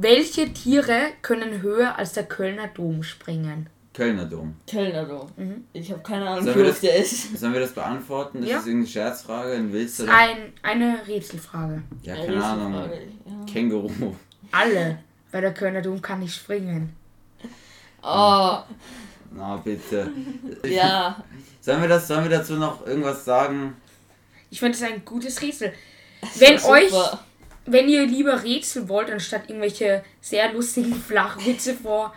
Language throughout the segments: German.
welche Tiere können höher als der Kölner Dom springen? Kölner Dom. Kölner Dom. Ich habe keine Ahnung, Sollen wie hoch das- der ist. Sollen wir das beantworten? Ist Ja. das irgendeine Scherzfrage? Ein Oder? ein, eine Rätselfrage. Ja, keine Ahnung. Ja. Känguru. Alle. Weil der Kölner Dom kann nicht springen. Oh, Na, bitte. ja. Sollen wir, das, sollen wir dazu noch irgendwas sagen? Ich finde das ein gutes Rätsel. Wenn euch, super. Wenn ihr lieber Rätsel wollt, anstatt irgendwelche sehr lustigen Flachwitze vor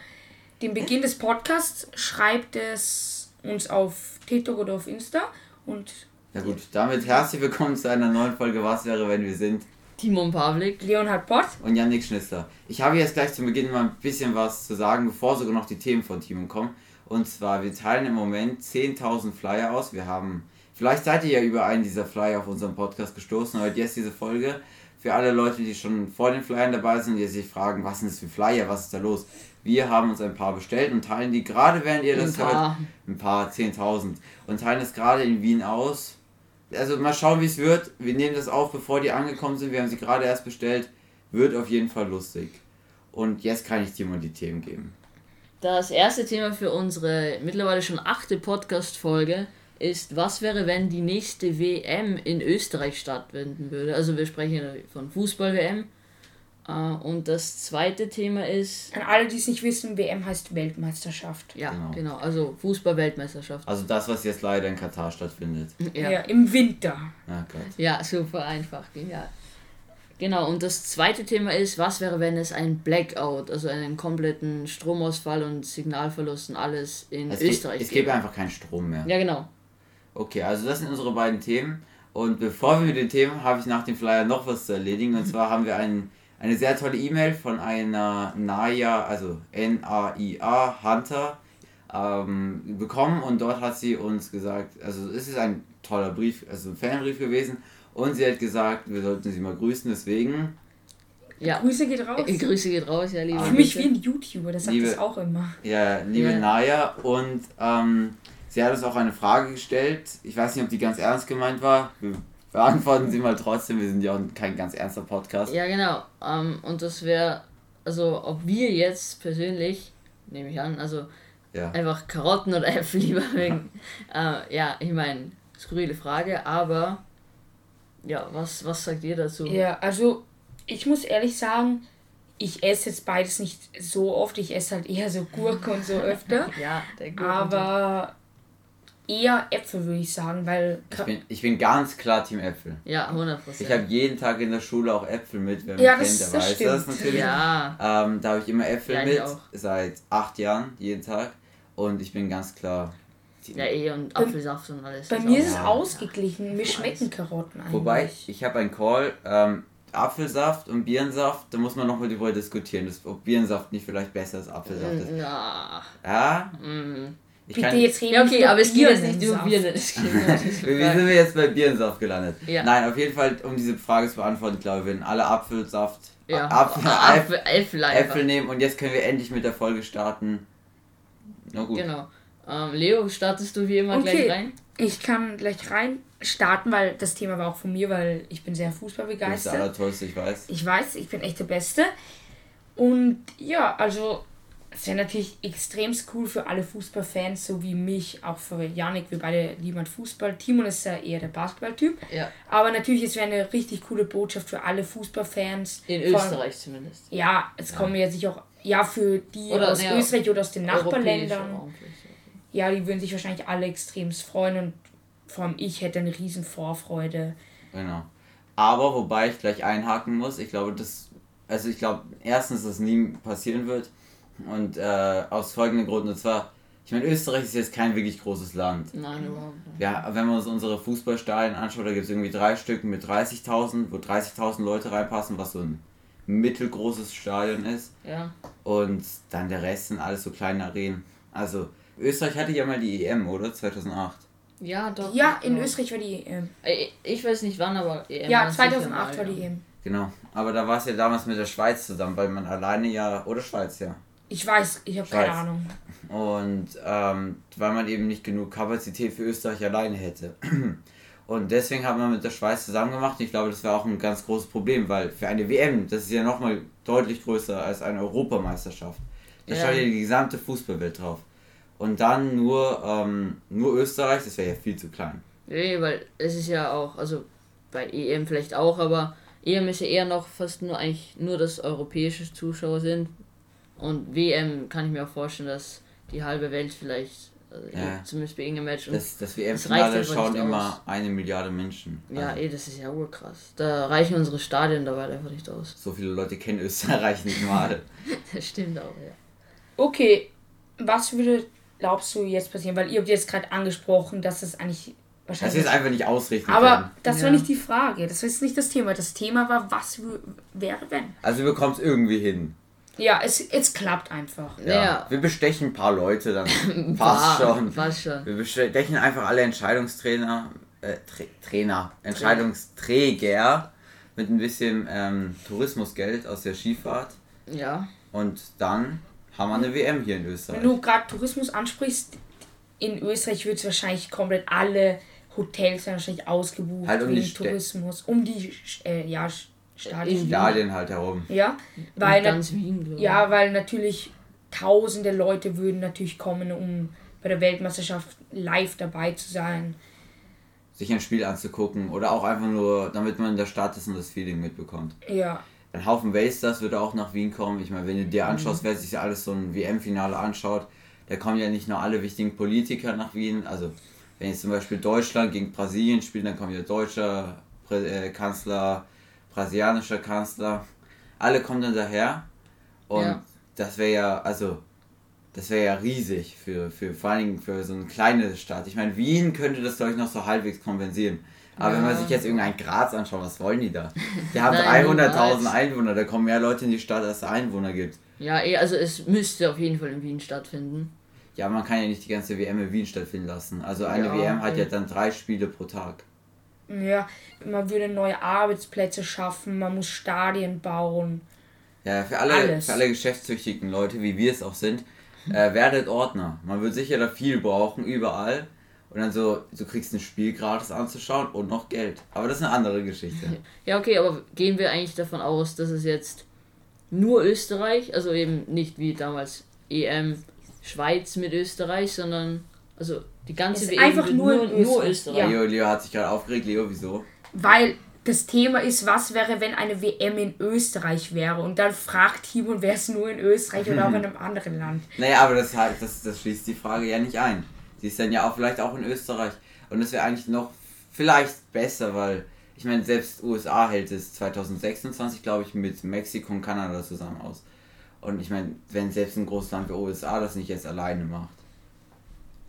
dem Beginn des Podcasts, schreibt es uns auf TikTok oder auf Insta. Und Ja gut, damit herzlich willkommen zu einer neuen Folge Was wäre, wenn wir sind. Timon Pavlik. Leonhard Pott. Und Yannick Schnister. Ich habe jetzt gleich zu Beginn mal ein bisschen was zu sagen, bevor sogar noch die Themen von Timon kommen. Und zwar, wir teilen im Moment 10.000 Flyer aus. Wir haben, vielleicht seid ihr ja über einen dieser Flyer auf unserem Podcast gestoßen, aber jetzt diese Folge. Für alle Leute, die schon vor den Flyern dabei sind, die sich fragen, was sind das für Flyer, was ist da los? Wir haben uns ein paar bestellt und teilen die gerade, während ihr das Ein paar. hört, ein paar 10.000 und teilen es gerade in Wien aus. Also mal schauen, wie es wird. Wir nehmen das auf, bevor die angekommen sind. Wir haben sie gerade erst bestellt. Wird auf jeden Fall lustig. Und jetzt kann ich dir mal die Themen geben. Das erste Thema für unsere mittlerweile schon achte Podcast-Folge ist, was wäre, wenn die nächste WM in Österreich stattfinden würde? Also wir sprechen von Fußball-WM. Äh, Und das zweite Thema ist, An alle, die es nicht wissen, WM heißt Weltmeisterschaft. ja, Genau. genau, also Fußball-Weltmeisterschaft. Also das, was jetzt leider in Katar stattfindet. Ja. Ja. Im Winter. Ja, Gott. Ja, super einfach, genial. Genau, und das zweite Thema ist, was wäre, wenn es ein Blackout, also einen kompletten Stromausfall und Signalverlust und alles in Es, gibt, Österreich es gibt einfach keinen Strom mehr. Ja, genau. Okay, also das sind unsere beiden Themen. Und bevor wir mit den Themen, habe ich nach dem Flyer noch was zu erledigen. Und zwar haben wir ein, eine sehr tolle E-Mail von einer Naya, also N-A-I-A, Hunter, ähm, bekommen. Und dort hat sie uns gesagt, also es ist ein toller Brief, also ein Fanbrief gewesen. Und sie hat gesagt, wir sollten sie mal grüßen. Deswegen, Ja. Grüße geht raus. Äh, Grüße geht raus, ja, liebe Für mich wie ein YouTuber, der sagt Liebe- das auch immer. ja, liebe Ja. Naya. Und ähm, sie hat uns auch eine Frage gestellt. Ich weiß nicht, ob die ganz ernst gemeint war. Wir beantworten sie mal trotzdem. Wir sind ja auch kein ganz ernster Podcast. Ja, genau. Ähm, und das wäre, also ob wir jetzt persönlich, nehme ich an, also Ja. einfach Karotten oder Äpfel lieber mögen. äh, ja, ich meine, skurrile Frage, aber ja, was, was sagt ihr dazu? Ja, also ich muss ehrlich sagen, ich esse jetzt beides nicht so oft. Ich esse halt eher so Gurke und so öfter. Ja, der Gurken- Aber eher Äpfel würde ich sagen, weil Ich bin, ich bin ganz klar Team Äpfel. Ja, 100%. Ich habe jeden Tag in der Schule auch Äpfel mit. Wer mich Ja, kennt, das- der das weiß das stimmt. natürlich. Ja, Ähm, da habe ich immer Äpfel Ja, mit. auch. Seit acht Jahren, jeden Tag. Und ich bin ganz klar. Team ja, eh und Apfelsaft und alles. bei ist mir ist es Ja. ausgeglichen. Mir Ich schmecken Karotten eigentlich. Wobei, ich habe einen Call. Ähm, Apfelsaft und Birnensaft, da muss man noch mal darüber diskutieren, dass, ob Birnensaft nicht vielleicht besser als Apfelsaft ist. Ja. Ja, Mm. Ich Bitte kann, jetzt reden Ja, okay, aber es geht jetzt nicht. Birnen. Es geht nur um diese Wie Frage. sind wir jetzt bei Birnensaft gelandet? Ja. Nein, auf jeden Fall, um diese Frage zu beantworten, glaube ich, werden alle Apfelsaft, Ja, Apfel, Apfel, Äpfel. Äpfel nehmen und jetzt können wir endlich mit der Folge starten. Na gut. Genau. Ähm, Leo, startest du wie immer Okay. gleich rein? Ich kann gleich rein starten, weil das Thema war auch von mir, weil ich bin sehr Du bist der fußballbegeistert. Allertollste, ich weiß. Ich weiß, ich bin echt der Beste. Und ja, also es wäre natürlich extrem cool für alle Fußballfans, so wie mich, auch für Janik. Wir beide lieben halt Fußball. Timon ist ja eher der Basketballtyp. Ja, Aber natürlich, es wäre eine richtig coole Botschaft für alle Fußballfans. in Vor- Österreich zumindest. Ja, es kommen ja sich auch, ja, für die Oder, aus ja, Österreich oder aus den Nachbarländern. Ja, die würden sich wahrscheinlich alle extrem freuen und vor allem ich hätte eine riesen Vorfreude. Genau. Aber wobei ich gleich einhaken muss, ich glaube, das. Also ich glaube, erstens, dass das nie passieren wird. Und äh, aus folgendem Grund, und zwar, ich meine, Österreich ist jetzt kein wirklich großes Land. Nein, überhaupt nicht. Ja, wenn man uns unsere Fußballstadien anschaut, da gibt es irgendwie drei Stück mit 30.000, wo 30.000 Leute reinpassen, was so ein mittelgroßes Stadion ist. Ja. Und dann der Rest sind alles so kleine Arenen. Also, Österreich hatte ja mal die EM, oder? 2008. Ja, doch. Ja, in genau. Österreich war die EM. Äh, Ich weiß nicht wann, aber EM Ja, war sicher 2008 war die ja. EM. Genau. Aber da war es ja damals mit der Schweiz zusammen, weil man alleine ja. Oder Schweiz, ja. Ich weiß, ich habe keine Ahnung. Und ähm, weil man eben nicht genug Kapazität für Österreich alleine hätte. Und deswegen hat man mit der Schweiz zusammen gemacht. Ich glaube, das war auch ein ganz großes Problem, weil für eine WM, das ist ja nochmal deutlich größer als eine Europameisterschaft. Da Ja. schaut ja die gesamte Fußballwelt drauf. Und dann nur, ähm, nur Österreich, das wäre ja viel zu klein. Nee, weil es ist ja auch, also bei EM vielleicht auch, aber EM ist ja eher noch fast nur eigentlich nur, dass europäische Zuschauer sind. Und WM kann ich mir auch vorstellen, dass die halbe Welt vielleicht, also Ja. zumindest bei irgendeinem Match. Und, Das, das WM-Finale schauen immer aus. eine Milliarde Menschen. ja, Also, eh, das ist ja urkrass. Da reichen unsere Stadien dabei einfach nicht aus. so viele Leute kennen Österreich nicht mal. Das stimmt auch, ja. Okay, was würde, glaubst du, jetzt passieren? Weil ihr habt jetzt gerade angesprochen, dass es eigentlich Das wahrscheinlich. ist einfach nicht ausrichten aber können. das war Ja. nicht die Frage. Das war jetzt nicht das Thema. Das Thema war, was wäre, wenn. Also wir bekommen es irgendwie hin. Ja, es, es klappt einfach. Ja. Ja. Wir bestechen ein paar Leute, dann War- passt schon. Passt schon. Wir bestechen einfach alle Entscheidungstrainer, äh, Tra Trainer, Entscheidungsträger mit ein bisschen ähm, Tourismusgeld aus der Skifahrt. Ja. Und dann haben wir eine WM hier in Wenn Österreich. du gerade Tourismus ansprichst, in Österreich wird es wahrscheinlich komplett alle Hotels werden wahrscheinlich ausgebucht Halt um wegen Tourismus. Um die äh, ja, Stadien. Stadien halt herum. Ja, Weil ganz Wien, glaube ich. ja, weil natürlich tausende Leute würden natürlich kommen, um bei der Weltmeisterschaft live dabei zu sein. Sich ein Spiel anzugucken oder auch einfach nur, damit man in der Stadt ist und das Feeling mitbekommt. Ja, Ein Haufen Wasters würde auch nach Wien kommen. Ich meine, wenn du dir anschaust, wer sich alles so ein WM-Finale anschaut, da kommen ja nicht nur alle wichtigen Politiker nach Wien. Also, wenn jetzt zum Beispiel Deutschland gegen Brasilien spielt, dann kommt ja deutscher Prä äh, Kanzler, brasilianischer Kanzler. Alle kommen dann daher. Und Ja. das wäre ja, also, das wäre ja riesig für, für vor allen Dingen für so eine kleine Stadt. Ich meine, Wien könnte das, glaube ich, noch so halbwegs kompensieren. Aber wenn man Ja. sich jetzt irgendein Graz anschaut, was wollen die da? Die haben Nein, 300.000 niemals. Einwohner, da kommen mehr Leute in die Stadt, als es Einwohner gibt. Ja, eh, also es müsste auf jeden Fall in Wien stattfinden. Ja, man kann ja nicht die ganze WM in Wien stattfinden lassen. Also eine Ja, WM hat ja okay. dann drei Spiele pro Tag. Ja, man würde neue Arbeitsplätze schaffen, man muss Stadien bauen. Ja, für alle, Alles. für alle geschäftstüchtigen Leute, wie wir es auch sind, äh, werdet Ordner. Man wird sicher da viel brauchen, überall. Und dann so, du kriegst ein Spiel gratis anzuschauen und noch Geld. Aber das ist eine andere Geschichte. Ja, okay, aber gehen wir eigentlich davon aus, dass es jetzt nur Österreich, also eben nicht wie damals EM Schweiz mit Österreich, sondern also die ganze Es ist WM einfach nur nur, in nur Österreich. Ja. Leo, Leo hat sich gerade aufgeregt. Leo, wieso? Weil das Thema ist, was wäre, wenn eine WM in Österreich wäre? Und dann fragt Timon, wäre es nur in Österreich oder auch in einem anderen Land? Naja, aber das, halt, das, das schließt die Frage ja nicht ein. Die ist dann ja auch vielleicht auch in Österreich. Und das wäre eigentlich noch vielleicht besser, weil ich meine, selbst USA hält es 2026, glaube ich, mit Mexiko und Kanada zusammen aus. Und ich meine, wenn selbst ein großes Land wie USA das nicht jetzt alleine macht.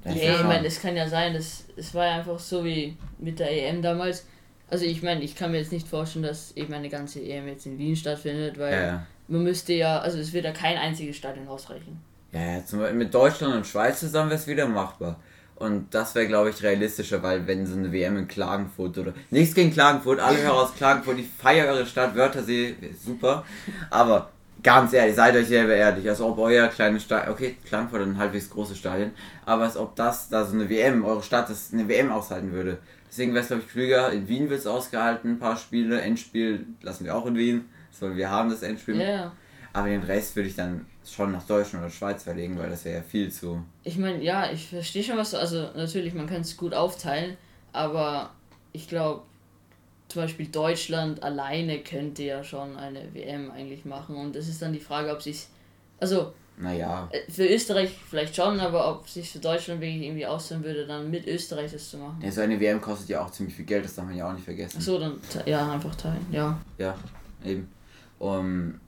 Ist Nee, das ich meine, es kann ja sein, dass es war ja einfach so wie mit der EM damals. Also ich meine, ich kann mir jetzt nicht vorstellen, dass eben eine ganze EM jetzt in Wien stattfindet, weil ja, man müsste ja, also es wird ja kein einziges Stadion ausreichen. Ja, ja, zum Beispiel mit Deutschland und Schweiz zusammen wäre es wieder machbar. Und das wäre, glaube ich, realistischer, weil wenn so eine WM in Klagenfurt oder. Nichts gegen Klagenfurt, alle hören aus Klagenfurt, ich feiere eure Stadt, Wörthersee, super. Aber ganz ehrlich, seid euch selber ehrlich, als ob euer kleines Stadion, okay, hat ein halbwegs großes Stadion, aber als ob das, da so eine WM, eure Stadt, das eine WM aushalten würde. Deswegen wäre es, glaube ich, klüger, in Wien wird es ausgehalten, ein paar Spiele, Endspiel lassen wir auch in Wien, so, wir haben das Endspiel. Ja. Aber den Rest würde ich dann schon nach Deutschland oder Schweiz verlegen, weil das wäre ja viel zu. Ich meine, ja, ich verstehe schon was du, also natürlich, man kann es gut aufteilen, aber ich glaube, zum Beispiel Deutschland alleine könnte ja schon eine WM eigentlich machen und es ist dann die Frage, ob sich, also Naja. äh, für Österreich vielleicht schon, aber ob sich für Deutschland wirklich irgendwie auszahlen würde, dann mit Österreich das zu machen. Ja, so eine WM kostet ja auch ziemlich viel Geld, das darf man ja auch nicht vergessen. Ach so, dann ja, einfach teilen, ja. Ja, eben. Um,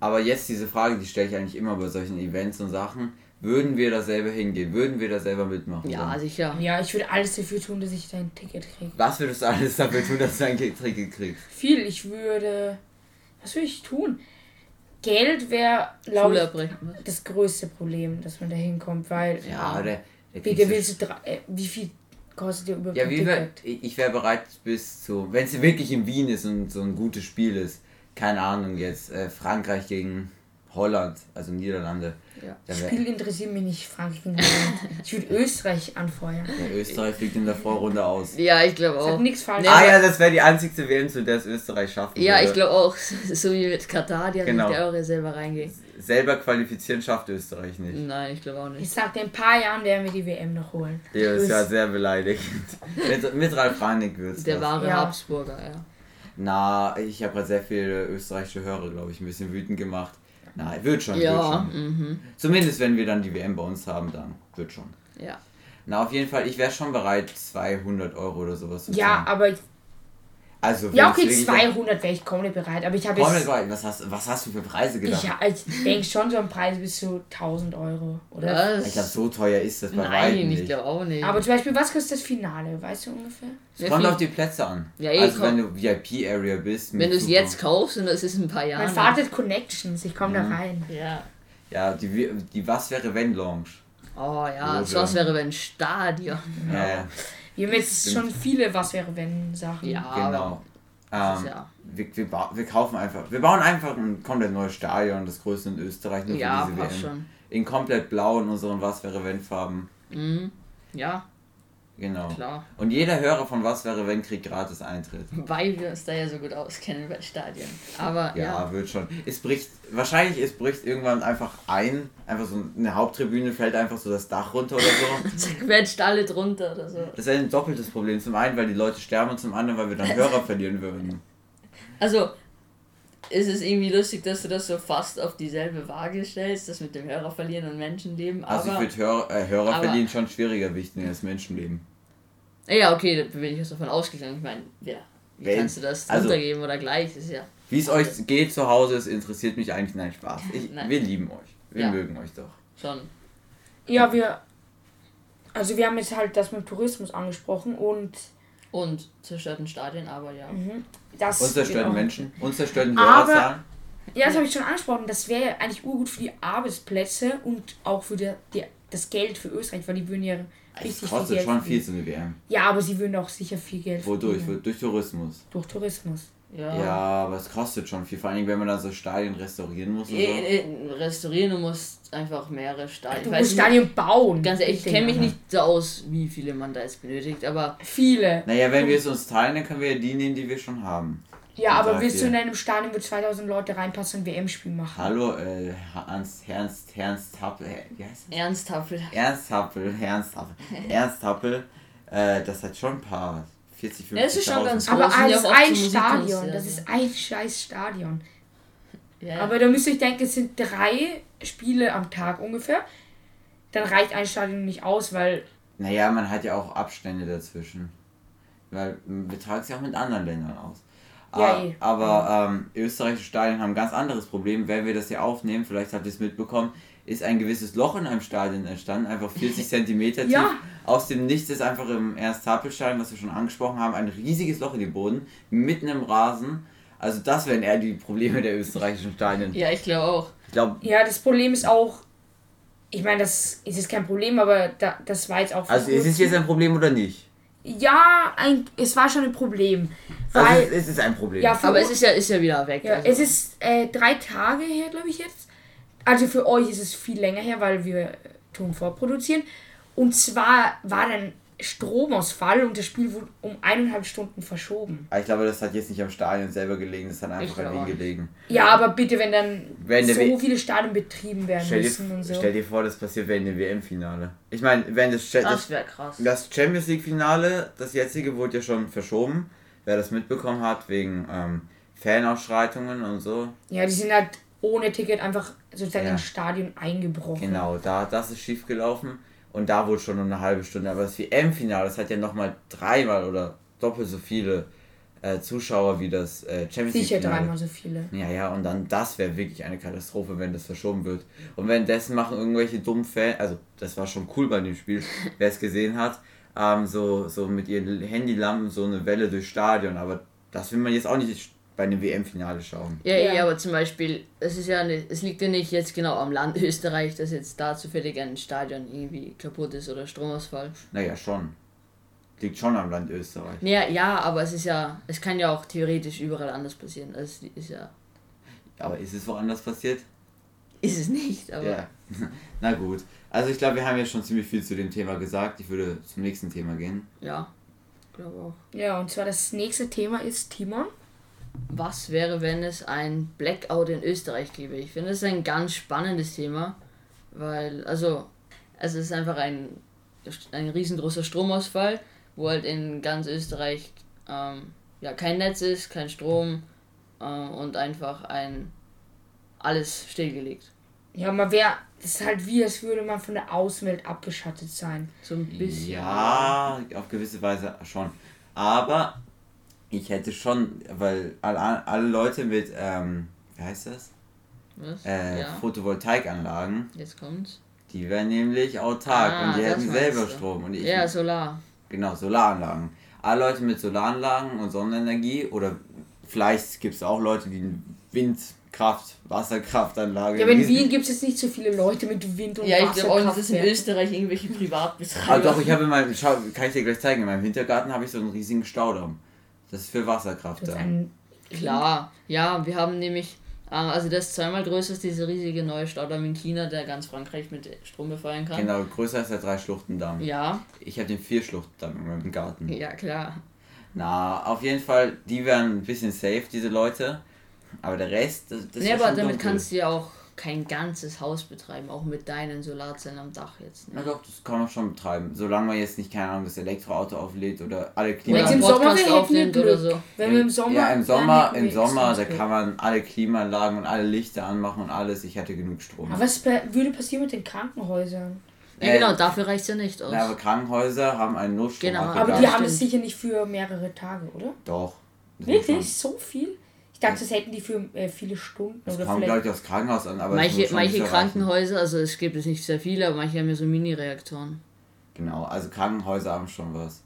aber jetzt diese Frage, die stelle ich eigentlich immer bei solchen Events und Sachen. Würden wir da selber hingehen? Würden wir da selber mitmachen? Ja, wollen? sicher. Ja, ich würde alles dafür tun, dass ich dein Ticket kriege. Was würdest du alles dafür tun, dass du ein Ticket kriegst? Viel, ich würde. Was würde ich tun? Geld wäre, glaube ich, das größte Problem, dass man da hinkommt, weil. Ja, der, der du- willst du. drei- Äh, wie viel kostet dir überhaupt Ja, wie wär, ich wäre bereit bis zu, wenn es wirklich in Wien ist und so ein gutes Spiel ist, keine Ahnung jetzt, äh, Frankreich gegen Holland, also Niederlande. Ja. Spiel interessiert mich nicht, Frankreich und Holland. Ich würde Österreich anfeuern. Ja, Österreich fliegt in der Vorrunde aus. Ja, ich glaube auch. nichts falsch. Ah ja, das wäre die einzigste WM, zu der es Österreich schaffen Ja, würde. ich glaube auch. So wie mit Katar, die haben Genau. mit der Euro selber reingehen. Selber qualifizieren schafft Österreich nicht. Nein, ich glaube auch Ich nicht. sagte, in ein paar Jahren werden wir die WM noch holen. Ja, das ist ja sehr beleidigend. mit, mit Ralf Rangnick wird's Der das. wahre Ja. Habsburger, ja. Na, ich habe gerade sehr viele österreichische Hörer, glaube ich, ein bisschen wütend gemacht. Na, wird schon, wird Ja, schon. mhm. Zumindest wenn wir dann die WM bei uns haben, dann wird schon. Ja. Na, auf jeden Fall, ich wäre schon bereit, 200 Euro oder sowas zu Ja, zahlen. aber ich, Also, ja, okay, wirklich- 200 wäre ich komplett bereit. Aber ich habe jetzt. bereit. Was hast, was hast du für Preise gedacht? Ich, ja, ich denke schon so ein Preis bis zu 1000 Euro. Oder? Ich glaube, so teuer ist das bei weitem Nein, nicht. ich glaube auch nicht. Aber zum Beispiel, was kostet das Finale? Weißt du ungefähr? Es kommt auf die Plätze an. Ja, eh, also wenn du VIP-Area bist. Wenn du es jetzt kaufst und das ist in ein paar Mein Jahren. Vater hat Connections, ich komme Mhm. da rein. Ja. Ja, die, die Was wäre wenn Lounge. Oh ja, so was wäre wenn Stadion. Ja, ja Wir haben jetzt schon viele Was wäre wenn Sachen. Ja, genau. Ähm, ja. wir, wir, wir kaufen einfach, wir bauen einfach ein komplett neues Stadion, das größte in Österreich, nur Ja, für diese passt WM. schon. In komplett blau in unseren Was wäre wenn Farben. Mhm. Ja, Genau. klar. Und jeder Hörer von Was wäre wenn kriegt gratis Eintritt. Weil wir uns da ja so gut auskennen bei Stadien. Aber Ja, ja. wird schon. Es bricht, wahrscheinlich es bricht irgendwann einfach ein, einfach so eine Haupttribüne fällt einfach so das Dach runter oder so. Zack, quetscht alle drunter oder so. Das ist ein doppeltes Problem. Zum einen, weil die Leute sterben und zum anderen, weil wir dann Hörer verlieren würden. Also, ist es irgendwie lustig, dass du das so fast auf dieselbe Waage stellst, das mit dem Hörer verlieren und Menschenleben. Also Aber, ich würde Hörer, äh, Hörer aber- verlieren schon schwieriger wichten als Menschenleben. ja, okay, da bin ich jetzt davon ausgegangen. Ich meine, ja, wie Wenn- kannst du das also- runtergeben oder gleich? Ist ja. Wie es euch geht zu Hause, es interessiert mich eigentlich nein Spaß. Ich, Nein. wir lieben euch. Wir Ja. mögen euch doch. Schon. Ja, wir. Also, wir haben jetzt halt das mit Tourismus angesprochen und Und zerstörten Stadien, aber ja. Mhm. das. Uns zerstörten genau. Menschen, uns zerstörten Hörerzahlen. Ja, das habe ich schon angesprochen. Das wäre eigentlich urgut für die Arbeitsplätze und auch für die, die, das Geld für Österreich, weil die würden ja Es richtig viel kostet Geld schon viel so eine WM. Ja, aber sie würden auch sicher viel Geld Wodurch? verdienen. Durch Tourismus. Durch Tourismus. Ja. Ja, aber es kostet schon viel. Vor allem, wenn man dann so Stadien restaurieren muss und so. Äh, äh, Restaurieren, du musst einfach mehrere Stadien. Du musst nicht- Stadion bauen. Ganz ehrlich, ich kenne mich nicht so aus, wie viele man da jetzt benötigt, aber Viele. Naja, wenn wir es uns teilen, dann können wir ja die nehmen, die wir schon haben. Ja, aber Drei, willst du in einem Stadion, wo 2000 Leute reinpassen und WM-Spiel machen? Hallo, äh, Ernst, Ernst, Ernst Happel, äh, wie heißt das? Ernst Happel. Ernst Happel, Ernst Happel, Ernst Happel, äh, das hat schon ein paar 40, 50 Ja, es ist schon ganz Aber groß, das auch oft ein Stadion. Das ist ein scheiß Stadion. Ja, Aber da müsst ihr euch denken, es sind drei Spiele am Tag ungefähr. Dann reicht ein Stadion nicht aus, weil Naja, man hat ja auch Abstände dazwischen. Weil wir tragen es ja auch mit anderen Ländern aus. Ja, Ah, eh. Aber ähm, österreichische Stadien haben ein ganz anderes Problem. Wenn wir das hier aufnehmen, vielleicht habt ihr es mitbekommen, ist ein gewisses Loch in einem Stadion entstanden, einfach 40 Zentimeter tief. Ja. Aus dem Nichts ist einfach im Ernst-Happel-Stadion, was wir schon angesprochen haben, ein riesiges Loch in den Boden, mitten im Rasen. Also das wären eher die Probleme der österreichischen Stadien. ja ich glaube auch. Ich glaube, ja, das Problem ist auch, ich meine, das ist jetzt kein Problem, aber da, das war jetzt auch. also ist es jetzt ein Problem oder nicht? Ja, ein, es war schon ein Problem. Weil, Also es ist ein Problem. ja, Aber es ist ja, ist ja wieder weg. Ja, also. es ist äh, drei Tage her, glaube ich jetzt. Also für euch ist es viel länger her, weil wir Ton vorproduzieren. Und zwar war dann Stromausfall und das Spiel wurde um eineinhalb Stunden verschoben. Aber ich glaube, das hat jetzt nicht am Stadion selber gelegen, das hat einfach an Wien gelegen. Ja, aber bitte, wenn dann Wenn so W- viele Stadien betrieben werden Stell dir, müssen und so. stell dir vor, das passiert während dem WM-Finale. Ich meine, wenn das, das das, wäre krass. das Champions League-Finale, das jetzige, wurde ja schon verschoben. Wer das mitbekommen hat, wegen ähm, Fanausschreitungen und so. Ja, die sind halt ohne Ticket einfach sozusagen Ja. ins Stadion eingebrochen. Genau, da, das ist schief gelaufen. Und da wurde schon eine halbe Stunde. Aber das WM-Finale, das hat ja nochmal dreimal oder doppelt so viele äh, Zuschauer wie das äh, Champions Sicher League-Finale. dreimal so viele. Ja, ja, und dann das wäre wirklich eine Katastrophe, wenn das verschoben wird. Und währenddessen machen irgendwelche dummen Fans, also das war schon cool bei dem Spiel, wer es gesehen hat, ähm, so, so mit ihren Handylampen so eine Welle durchs Stadion. Aber das will man jetzt auch nicht bei einem WM-Finale schauen. Ja, Ja. ja, aber zum Beispiel, es ist ja nicht, es liegt ja nicht jetzt genau am Land Österreich, dass jetzt da zufällig ein Stadion irgendwie kaputt ist oder Stromausfall. Naja, schon. Liegt schon am Land Österreich. Ja, ja, aber es ist ja, es kann ja auch theoretisch überall anders passieren. Also Es ist ja, Aber ist es woanders passiert? ist es nicht, aber. Ja. Na gut. Also ich glaube, wir haben ja schon ziemlich viel zu dem Thema gesagt. Ich würde zum nächsten Thema gehen. Ja, glaube auch. Ja, und zwar das nächste Thema ist Timon. Was wäre, wenn es ein Blackout in Österreich gäbe? Ich finde, das ist ein ganz spannendes Thema, weil, also, es ist einfach ein, ein riesengroßer Stromausfall, wo halt in ganz Österreich ähm, ja, kein Netz ist, kein Strom äh, und einfach ein alles stillgelegt. Ja, man wäre, das ist halt wie, als würde man von der Außenwelt abgeschattet sein. So ein bisschen. Ja, auf gewisse Weise schon. Aber ich hätte schon, weil alle, alle Leute mit, ähm, wie heißt das? Was? Äh, ja, Photovoltaikanlagen, jetzt kommt's. die wären nämlich autark Ah, und die das hätten selber du. Strom. Und ich, Ja, Solar. Genau, Solaranlagen. Alle Leute mit Solaranlagen und Sonnenenergie oder vielleicht gibt es auch Leute, die Windkraft, Wasserkraftanlage. Ja, aber in Wien gibt es jetzt nicht so viele Leute mit Wind und Ja, ich glaube auch nicht, dass in. Österreich irgendwelche Ah, Privatbetreiber. doch, ich habe in meinem, schau, kann ich dir gleich zeigen, in meinem Hintergarten habe ich so einen riesigen Staudamm. Das ist für Wasserkraft ist da. Klar, ja, wir haben nämlich, äh, also das ist zweimal größer als dieser riesige neue Staudamm in China, der ganz Frankreich mit Strom befeuern kann. Genau, größer als der Drei-Schluchtendamm. Ja, Ich habe den Vier-Schluchtendamm in meinem Garten. ja klar. Na, auf jeden Fall, die wären ein bisschen safe, diese Leute. Aber der Rest, das, das nee, ist aber schon damit dunkel. kannst du ja auch kein ganzes Haus betreiben, auch mit deinen Solarzellen am Dach jetzt. Na Ne? doch, das kann man schon betreiben. Solange man jetzt nicht, keine Ahnung, das Elektroauto auflädt oder alle Oder Klima... Jetzt einen im Sommer hätten wir aufnimmt oder so. Wenn wir im Sommer. Ja, im Sommer, hätten im Sommer, da kann man alle Klimaanlagen und alle Lichter anmachen und alles. Ich hätte genug Strom. Aber was würde passieren mit den Krankenhäusern? Ja, Äh, genau, dafür reicht es ja nicht aus. Na, aber Krankenhäuser haben einen Notstrom. Genau, Aber die haben es sicher nicht für mehrere Tage, oder? Doch. Schon- Wirklich? So viel? Dachte, das hätten die für äh, viele Stunden Das oder glaube vielleicht. ich, aufs Krankenhaus an. Aber manche manche so. Krankenhäuser, also es gibt es nicht sehr viele, aber manche haben ja so Mini-Reaktoren. Genau, also Krankenhäuser haben schon was.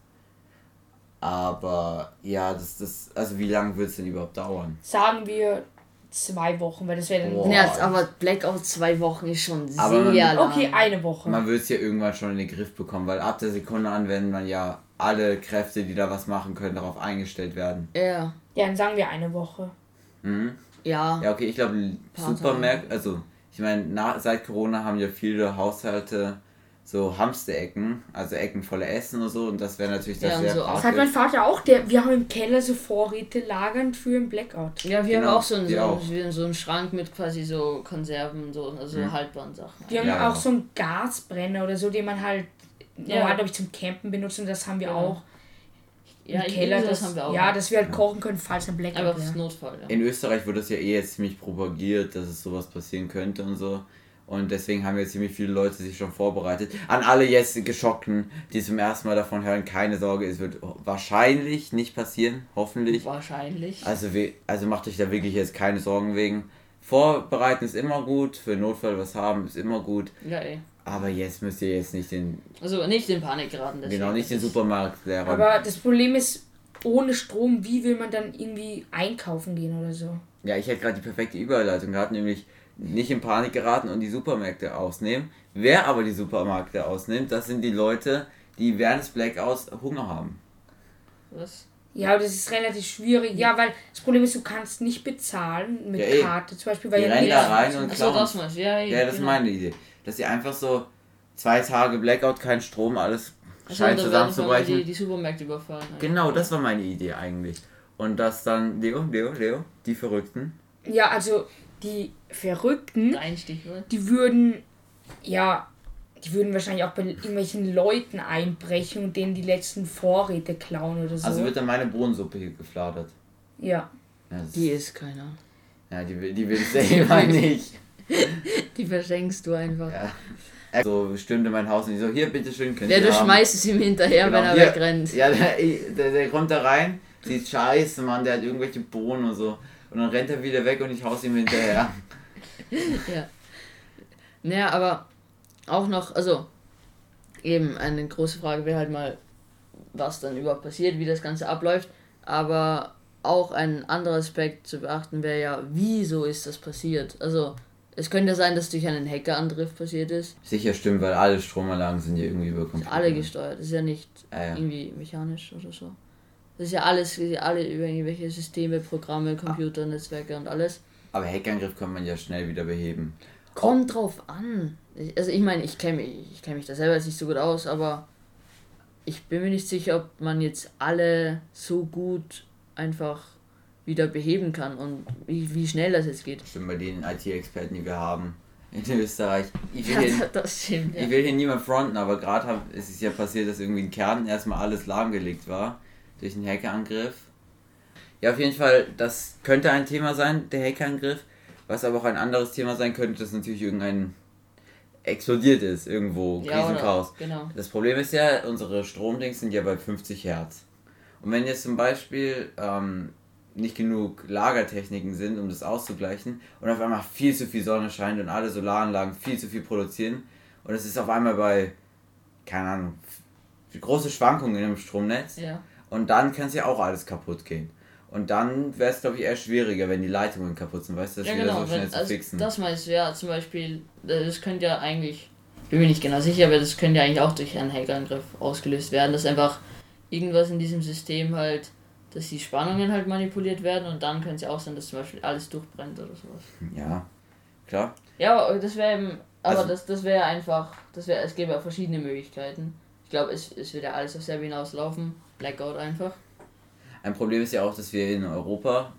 Aber ja, das, das, also wie lange wird es denn überhaupt dauern? Sagen wir zwei Wochen, weil das wäre dann. Boah. Ja, aber Blackout zwei Wochen ist schon Aber man- sehr lang. Okay, eine Woche. Man wird es ja irgendwann schon in den Griff bekommen, weil ab der Sekunde an werden man ja alle Kräfte, die da was machen können, darauf eingestellt werden. Ja, Ja, dann sagen wir eine Woche. Mhm. ja. Ja, okay, ich glaube, Supermärkte, also ich meine, na- seit Corona haben ja viele Haushalte so Hamsterecken, also Ecken voller Essen und so, und das wäre natürlich das Ja, und sehr so Das hat mein Vater auch. Der, wir haben im Keller so Vorräte lagern für einen Blackout. Ja, wir Genau, haben auch so einen, wir so, auch. so einen Schrank mit quasi so Konserven, so also Mhm. haltbaren Sachen. Wir haben Ja, auch ja. so einen Gasbrenner oder so, den man halt Ja. normal, glaube ich, zum Campen benutzt und das haben wir Genau. auch Ja, im Keller. Das, das haben wir auch. Ja, dass wir halt kochen können, falls ein Blackout Aber fürs wäre. Notfall, ja. In Österreich wird das ja eh jetzt ziemlich propagiert, dass es sowas passieren könnte und so. Und deswegen haben jetzt ziemlich viele Leute sich schon vorbereitet. An alle jetzt Geschockten, die zum ersten Mal davon hören, keine Sorge, es wird wahrscheinlich nicht passieren, hoffentlich. Wahrscheinlich. Also, also macht euch da wirklich jetzt keine Sorgen wegen. Vorbereiten ist immer gut, für Notfall was haben ist immer gut. Ja, eh. Aber jetzt müsst ihr jetzt nicht den, Also nicht in Panik geraten. deswegen. genau, nicht den Supermarkt leer räumen. Aber das Problem ist, ohne Strom, wie will man dann irgendwie einkaufen gehen oder so? Ja, ich hätte gerade die perfekte Überleitung gehabt, nämlich nicht in Panik geraten und die Supermärkte ausnehmen. Wer aber die Supermärkte ausnimmt, das sind die Leute, die während des Blackouts Hunger haben. Was? Ja, das ist relativ schwierig. Ja, weil das Problem ist, du kannst nicht bezahlen mit Ja. Karte zum Beispiel, weil Die ja rennen da rein und Achso, das klauen. meinst. Ja, Ja, das ist genau. meine Idee. Dass sie einfach so zwei Tage Blackout, kein Strom, alles Achso, scheint zusammenzubrechen. die, die Supermärkte überfallen. Genau, das war meine Idee eigentlich. Und dass dann, Leo, Leo, Leo, die Verrückten, Ja, also die Verrückten, Ein Stichwort. die würden, ja, die würden wahrscheinlich auch bei irgendwelchen Leuten einbrechen und denen die letzten Vorräte klauen oder so. also wird dann meine Bohnensuppe hier gefladert. ja. Ja, Die ist keiner. ja die, will- die will ich selber nicht. Die verschenkst du einfach. Ja, Ja. So stürmte mein Haus und die so, hier, bitteschön, könnt du ihr haben. schmeißt es ihm hinterher, Genau, wenn er hier. wegrennt. Ja, der, der, der kommt da rein, sieht scheiße, Mann, der hat irgendwelche Bohnen und so. Und dann rennt er wieder weg und ich haus ihm hinterher. Ja. Naja, aber auch noch, also eben eine große Frage wäre halt mal, was dann überhaupt passiert, wie das Ganze abläuft. Aber auch ein anderer Aspekt zu beachten wäre ja, wieso ist das passiert? Also es könnte sein, dass durch einen Hackerangriff passiert ist. Sicher stimmt, weil alle Stromanlagen sind ja irgendwie über Computer. Alle gesteuert. Das ist ja nicht Ja, ja. irgendwie mechanisch oder so. Das ist ja alles, alle über irgendwelche Systeme, Programme, Computer, Netzwerke und alles. Aber Hackangriff kann man ja schnell wieder beheben. Kommt drauf an. Also ich meine, ich kenne mich, ich kenn mich da selber jetzt nicht so gut aus, aber ich bin mir nicht sicher, ob man jetzt alle so gut einfach wieder beheben kann und wie, wie schnell das jetzt geht. Stimmt bei den IT-Experten, die wir haben in Österreich. Ich will, Ja, hier, das stimmt, ja. ich will hier niemand fronten, aber gerade ist es ja passiert, dass irgendwie in Kärnten erstmal alles lahmgelegt war durch einen Hackerangriff. Ja, auf jeden Fall, das könnte ein Thema sein, der Hackerangriff. Was aber auch ein anderes Thema sein könnte, dass natürlich irgendein explodiert ist, irgendwo, Ja, Krisenchaos. genau. Das Problem ist ja, unsere Stromdings sind ja bei 50 Hertz. Und wenn jetzt zum Beispiel ähm, nicht genug Lagertechniken sind, um das auszugleichen, und auf einmal viel zu viel Sonne scheint und alle Solaranlagen viel zu viel produzieren, und es ist auf einmal bei, keine Ahnung, große Schwankungen im Stromnetz, Ja. und dann kann es ja auch alles kaputt gehen. Und dann wäre es, glaube ich, eher schwieriger, wenn die Leitungen kaputt sind, weißt du, das Ja, wieder genau. so schnell wenn, zu also fixen. das meinst du, ja, zum Beispiel, äh, das könnte ja eigentlich, bin mir nicht genau sicher, aber das könnte ja eigentlich auch durch einen Hackerangriff ausgelöst werden, dass einfach irgendwas in diesem System halt, dass die Spannungen halt manipuliert werden und dann könnte es ja auch sein, dass zum Beispiel alles durchbrennt oder sowas. Ja, klar. Ja, aber das wäre eben, aber Also- das, das wäre einfach, das wäre, es gäbe ja verschiedene Möglichkeiten. Ich glaube, es, es wird ja alles auf selber hinauslaufen. Blackout einfach. Ein Problem ist ja auch, dass wir in Europa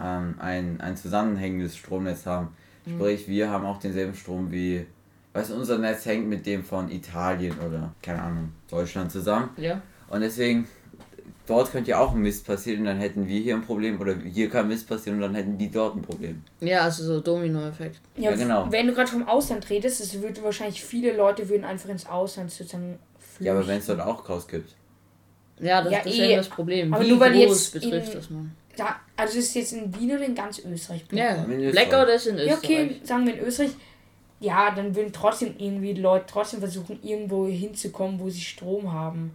ähm, ein, ein zusammenhängendes Stromnetz haben. Sprich, wir haben auch denselben Strom wie, weißt du, unser Netz hängt mit dem von Italien oder, keine Ahnung, Deutschland zusammen. Ja. Und deswegen, dort könnte ja auch ein Mist passieren und dann hätten wir hier ein Problem oder hier kann Mist passieren und dann hätten die dort ein Problem. Ja, also so Domino-Effekt. Ja, Ja, genau. Wenn du gerade vom Ausland redest, es würde wahrscheinlich viele Leute würden einfach ins Ausland sozusagen flüchten. Ja, aber wenn es dort auch Chaos gibt. Ja, das, Ja, das eh. wäre das Problem. Aber Wie nur weil groß jetzt betrifft in- das man? Da, also ist jetzt in Wien oder in ganz Österreich? Ja, Österreich. Blackout ist in Ja, Österreich. okay, sagen wir in Österreich. Ja, dann würden trotzdem irgendwie Leute trotzdem versuchen, irgendwo hinzukommen, wo sie Strom haben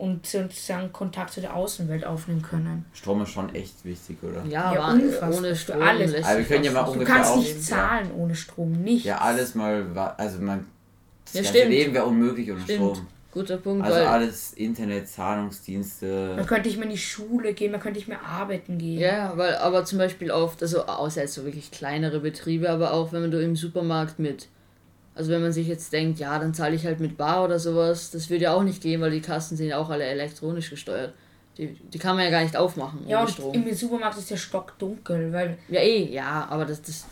und sozusagen Kontakt zu der Außenwelt aufnehmen können. Strom ist schon echt wichtig, oder? Ja, Ja, aber unfassbar. ohne Strom alles. Aber wir können ja mal nicht. Du ungefähr kannst auch- nicht zahlen ohne Strom, nicht. Ja, alles mal, also man, das Ja, ganze stimmt. Leben wäre unmöglich ohne Stimmt. Strom. Guter Punkt, Also weil alles Internet, Zahlungsdienste. Dann könnte ich mehr in die Schule gehen, dann könnte ich mehr arbeiten gehen. Ja, weil aber zum Beispiel oft, also außer jetzt so wirklich kleinere Betriebe, aber auch wenn du im Supermarkt mit, also wenn man sich jetzt denkt, ja, dann zahle ich halt mit Bar oder sowas, das würde ja auch nicht gehen, weil die Kassen sind ja auch alle elektronisch gesteuert. Die, die kann man ja gar nicht aufmachen Ja, ohne und Strom. im Supermarkt ist der Stock dunkel, weil Ja, eh, ja, aber das, das,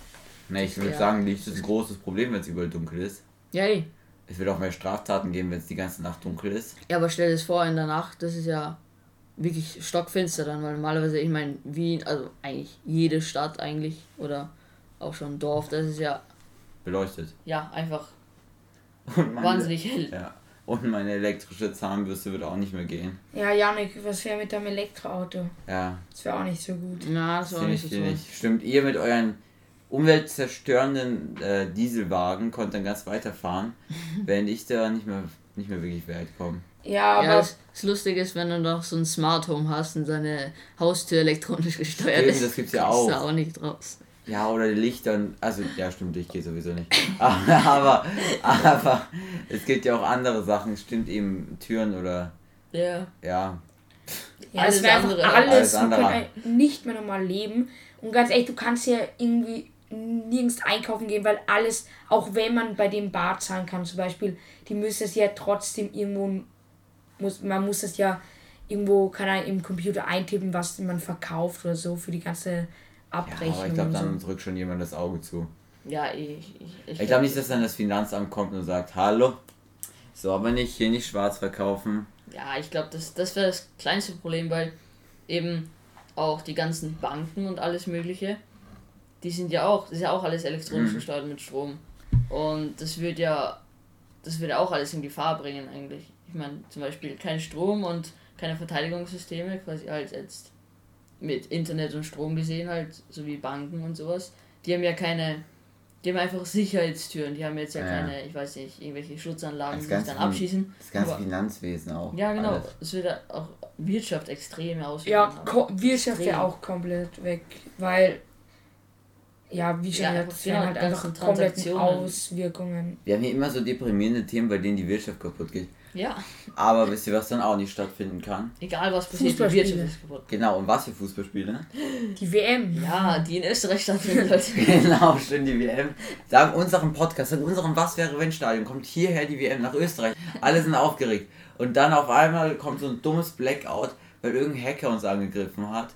Ne, ich würde Ja. sagen, Licht ist ein großes Problem, wenn es überall dunkel ist. ja, eh. Es wird auch mehr Straftaten geben, wenn es die ganze Nacht dunkel ist. Ja, aber stell dir das vor, in der Nacht, das ist ja wirklich stockfinster dann, weil normalerweise, ich meine, Wien, also eigentlich jede Stadt eigentlich, oder auch schon Dorf, das ist ja, Beleuchtet. ja, einfach Und meine, wahnsinnig hell. Ja. Und meine elektrische Zahnbürste wird auch nicht mehr gehen. ja, Janik, was wäre mit deinem Elektroauto? Ja, Das wäre auch nicht so gut. Na, das war sehe nicht ich so nicht. Stimmt, ihr mit euren umweltzerstörenden äh, Dieselwagen konnt dann ganz weiterfahren, während ich da nicht mehr, nicht mehr wirklich weit komme. Ja, aber Ja, das, das Lustige ist, wenn du noch so ein Smart Home hast und deine Haustür elektronisch gesteuert Stimmt, ist, das gibt's ja auch. auch nicht raus. Ja, oder die Lichter, also ja stimmt, Licht geht sowieso nicht. Aber, aber es gibt ja auch andere Sachen, stimmt eben Türen oder Ja. ja, Ja, Alles es wäre einfach andere- alles, alles wir andere. können nicht mehr normal leben. Und ganz ehrlich, du kannst ja irgendwie nirgends einkaufen gehen, weil alles, auch wenn man bei dem Bar zahlen kann zum Beispiel, die müssen es ja trotzdem irgendwo, muss, man muss das ja irgendwo, kann er im Computer eintippen, was man verkauft oder so für die ganze ja Abrechnung. aber ich glaube, dann so. drückt schon jemand das Auge zu. Ja, ich. Ich, Ich glaube nicht, dass dann das Finanzamt kommt und sagt, hallo, so aber nicht, hier nicht schwarz verkaufen. Ja, ich glaube, das, das wäre das kleinste Problem, weil eben auch die ganzen Banken und alles Mögliche, die sind ja auch, das ist ja auch alles elektronisch Mhm. gesteuert mit Strom. Und das wird ja, das wird ja auch alles in Gefahr bringen eigentlich. Ich meine, zum Beispiel kein Strom und keine Verteidigungssysteme, quasi halt jetzt mit Internet und Strom gesehen halt, so wie Banken und sowas. Die haben ja keine, die haben einfach Sicherheitstüren, die haben jetzt ja, Ja. keine, ich weiß nicht, irgendwelche Schutzanlagen, Das die sich dann abschießen. Das ganze Aber- Finanzwesen auch. Ja, genau. Es wird ja auch Wirtschaft extreme Auswirkungen Ja, ko Wirtschaft Extrem. wäre auch komplett weg, weil ja, wie schon Ja, wären genau, halt einfach komplette Transaktionen. Auswirkungen. Wir haben hier immer so deprimierende Themen, bei denen die Wirtschaft kaputt geht. Ja, Aber wisst ihr, was dann auch nicht stattfinden kann? egal was passiert, die. Wirtschaft ist kaputt. Genau, und was für Fußballspiele? Die WM. Ja, die in Österreich stattfinden sollte. genau, stimmt, die WM. Sagen unserem Podcast, in unserem Was wäre wenn Stadion kommt hierher die WM nach Österreich. Alle sind aufgeregt. Und dann auf einmal kommt so ein dummes Blackout, weil irgendein Hacker uns angegriffen hat.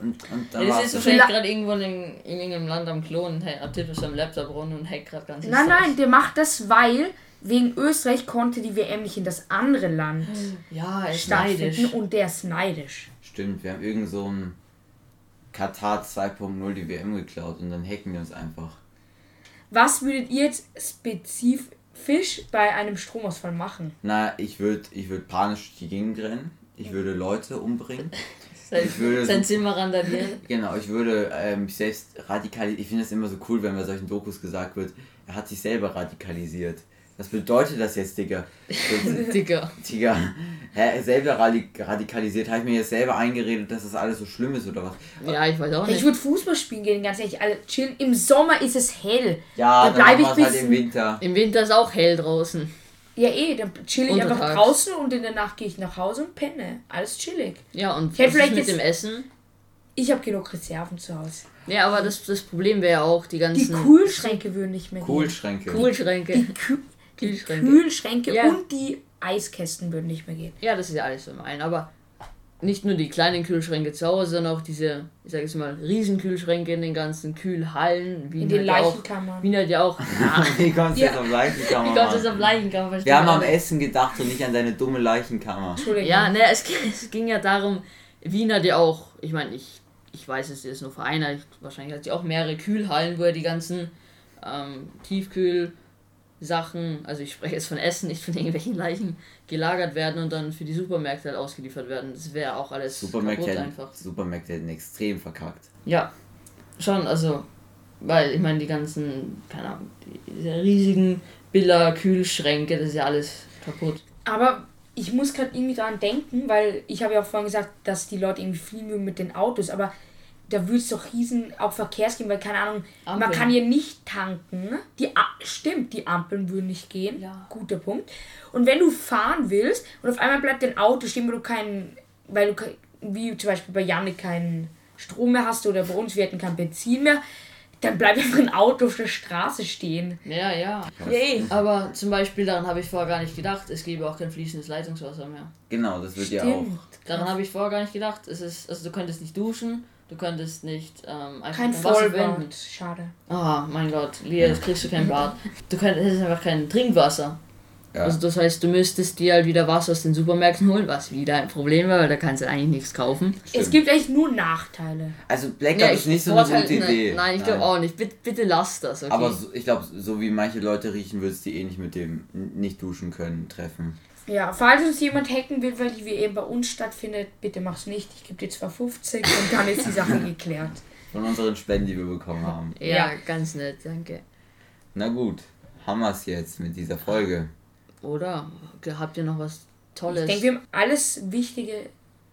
Und, und dann Das war's ist das. wahrscheinlich gerade irgendwo in, in irgendeinem Land am Klo und hey, tippt auf seinem Laptop rum und hackt gerade ganz Nein, nein, der macht das, weil wegen Österreich konnte die WM nicht in das andere Land Ja, er ist stattfinden neidisch. und der ist neidisch. Stimmt, wir haben irgend so ein Katar 2.0 die WM geklaut und dann hacken wir uns einfach. Was würdet ihr jetzt spezifisch bei einem Stromausfall machen? Na, ich würde ich würd panisch die Gegend rennen. Ich würde Leute umbringen. Sein, Ich würde sein Zimmer randalieren. Genau, ich würde ähm, mich selbst radikalisieren. Ich finde es immer so cool, wenn bei solchen Dokus gesagt wird, er hat sich selber radikalisiert. Was bedeutet das jetzt, Digga? Digga. Digga, hä, selber radi- radikalisiert? Habe ich mir jetzt selber eingeredet, dass das alles so schlimm ist oder was? Ja, ich weiß auch Ich nicht. würde Fußball spielen gehen, ganz ehrlich, alle chillen. Im Sommer ist es hell. Ja, Da dann bleib machen ich halt bis- im Winter. Im Winter ist auch hell draußen. Ja eh, dann chill ich einfach draußen und in der Nacht gehe ich nach Hause und penne. Alles chillig. Ja, und hätte was ist vielleicht mit jetzt- dem Essen? Ich habe genug Reserven zu Hause. Ja, aber das, das Problem wäre ja auch die Die ganzen Kühlschränke würden nicht mehr. Kühlschränke. Kühlschränke. Kü Kühlschränke. Kühlschränke Ja. und die Eiskästen würden nicht mehr gehen. Ja, das ist ja alles so ein. Aber nicht nur die kleinen Kühlschränke zu Hause, sondern auch diese, ich sag jetzt mal, Riesenkühlschränke in den ganzen Kühlhallen. Wien In den ja auch, Leichenkammern. Wien hat ja auch. Ja, Wie kommst du Ja. jetzt auf Leichenkammer? wie Gott ist Mann? auf Leichenkammer. Wir haben am Essen gedacht und nicht an deine dumme Leichenkammer. Entschuldigung. Ja, ne, es, ging- es ging ja darum, Wien hat ja auch, ich meine, ich, ich weiß es ist nur für einer, ich, wahrscheinlich hat sie auch mehrere Kühlhallen, wo er die ganzen ähm, Tiefkühl Sachen, also ich spreche jetzt von Essen, nicht von irgendwelchen Leichen, gelagert werden und dann für die Supermärkte halt ausgeliefert werden. Das wäre auch alles Supermärkte kaputt hätten, einfach. Supermärkte hätten extrem verkackt. Ja, schon, also, weil ich meine, die ganzen, keine Ahnung, die, diese riesigen Billa-Kühlschränke, das ist ja alles kaputt. Aber ich muss gerade irgendwie dran denken, weil ich habe ja auch vorhin gesagt, dass die Leute irgendwie fliehen würden mit den Autos, aber da würde es doch riesen auch Verkehrs geben, weil keine Ahnung, man Ampeln. kann hier nicht tanken. Die A stimmt, die Ampeln würden nicht gehen. Ja. Guter Punkt. Und wenn du fahren willst und auf einmal bleibt dein Auto stehen, weil du keinen, weil du wie zum Beispiel bei Janik keinen Strom mehr hast oder bei uns wir hätten kein Benzin mehr, dann bleibt einfach ein Auto auf der Straße stehen. Ja, ja. Yay. Aber zum Beispiel, daran habe ich vorher gar nicht gedacht, es gäbe auch kein fließendes Leitungswasser mehr. Genau, das wird ja auch. Stimmt. Daran habe ich vorher gar nicht gedacht. Es ist, also du könntest nicht duschen, du könntest nicht ähm, einfach Kein Wasser Vollbad. verwenden. Schade. Ah, mein Gott, Lea, jetzt kriegst du kein Bad. Du könntest es einfach kein Trinkwasser. Ja. Also das heißt, du müsstest dir halt wieder Wasser aus den Supermärkten holen, was wieder ein Problem war, weil da kannst du eigentlich nichts kaufen. Es Stimmt. gibt eigentlich nur Nachteile. Also Blackout ist nicht so eine gute Idee. Nein, nein ich glaube auch nicht. Bitte, bitte lass das, okay? Aber so, ich glaube, so wie manche Leute riechen, würdest du die eh nicht mit dem nicht duschen können treffen. Ja, falls uns jemand hacken will, weil die WM bei uns stattfindet, bitte mach's nicht. Ich gebe dir zwar 50 und dann ist die Sache geklärt. Von unseren Spenden, die wir bekommen haben. ja, ja. ganz nett, danke. Na gut, haben wir es jetzt mit dieser Folge. Oder? Habt ihr noch was Tolles? Ich denke, wir haben alles Wichtige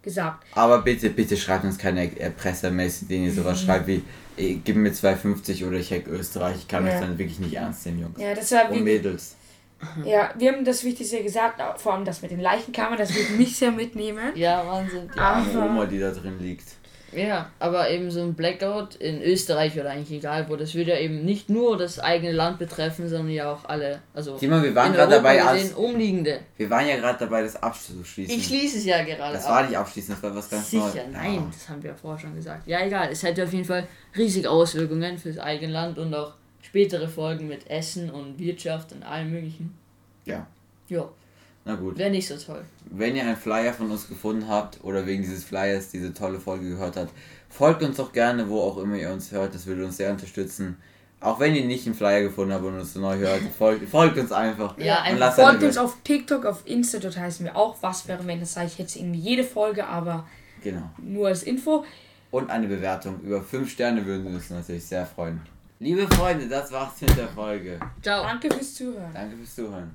gesagt. Aber bitte, bitte schreibt uns keine Erpressermäßig, den ihr sowas schreibt wie, gib mir 2,50 oder ich hack Österreich. Ich kann Ja. mich dann wirklich nicht ernst nehmen, Jungs. Ja, das war Und wie, Mädels. Ja, wir haben das Wichtigste gesagt, vor allem das mit den Leichenkammern, das wird mich sehr mitnehmen. ja, Wahnsinn. Die arme Aber- Oma, die da drin liegt. Ja, aber eben so ein Blackout in Österreich oder eigentlich egal wo, das würde ja eben nicht nur das eigene Land betreffen, sondern ja auch alle, also Simon, wir waren gerade dabei, als, umliegende. wir waren ja gerade dabei, das abzuschließen. Ich schließe es ja gerade das ab. war nicht abschließen, das war was ganz Neues. Sicher, Ja. nein, das haben wir ja vorher schon gesagt. Ja, egal, es hätte auf jeden Fall riesige Auswirkungen fürs eigene Land und auch spätere Folgen mit Essen und Wirtschaft und allem möglichen. Ja. Ja, Na gut. wäre nicht so toll. Wenn ihr einen Flyer von uns gefunden habt oder wegen dieses Flyers diese tolle Folge gehört habt, folgt uns doch gerne, wo auch immer ihr uns hört. Das würde uns sehr unterstützen. Auch wenn ihr nicht einen Flyer gefunden habt und uns neu hört, folgt, folgt uns einfach. Ja, und einfach Folgt uns auf TikTok, auf Insta, dort heißen wir auch. Was wäre, wenn das sage ich jetzt irgendwie jede Folge, aber Genau. nur als Info. Und eine Bewertung. Über 5 Sterne würden wir uns natürlich sehr freuen. Liebe Freunde, das war's mit der Folge. Ciao. Danke fürs Zuhören. Danke fürs Zuhören.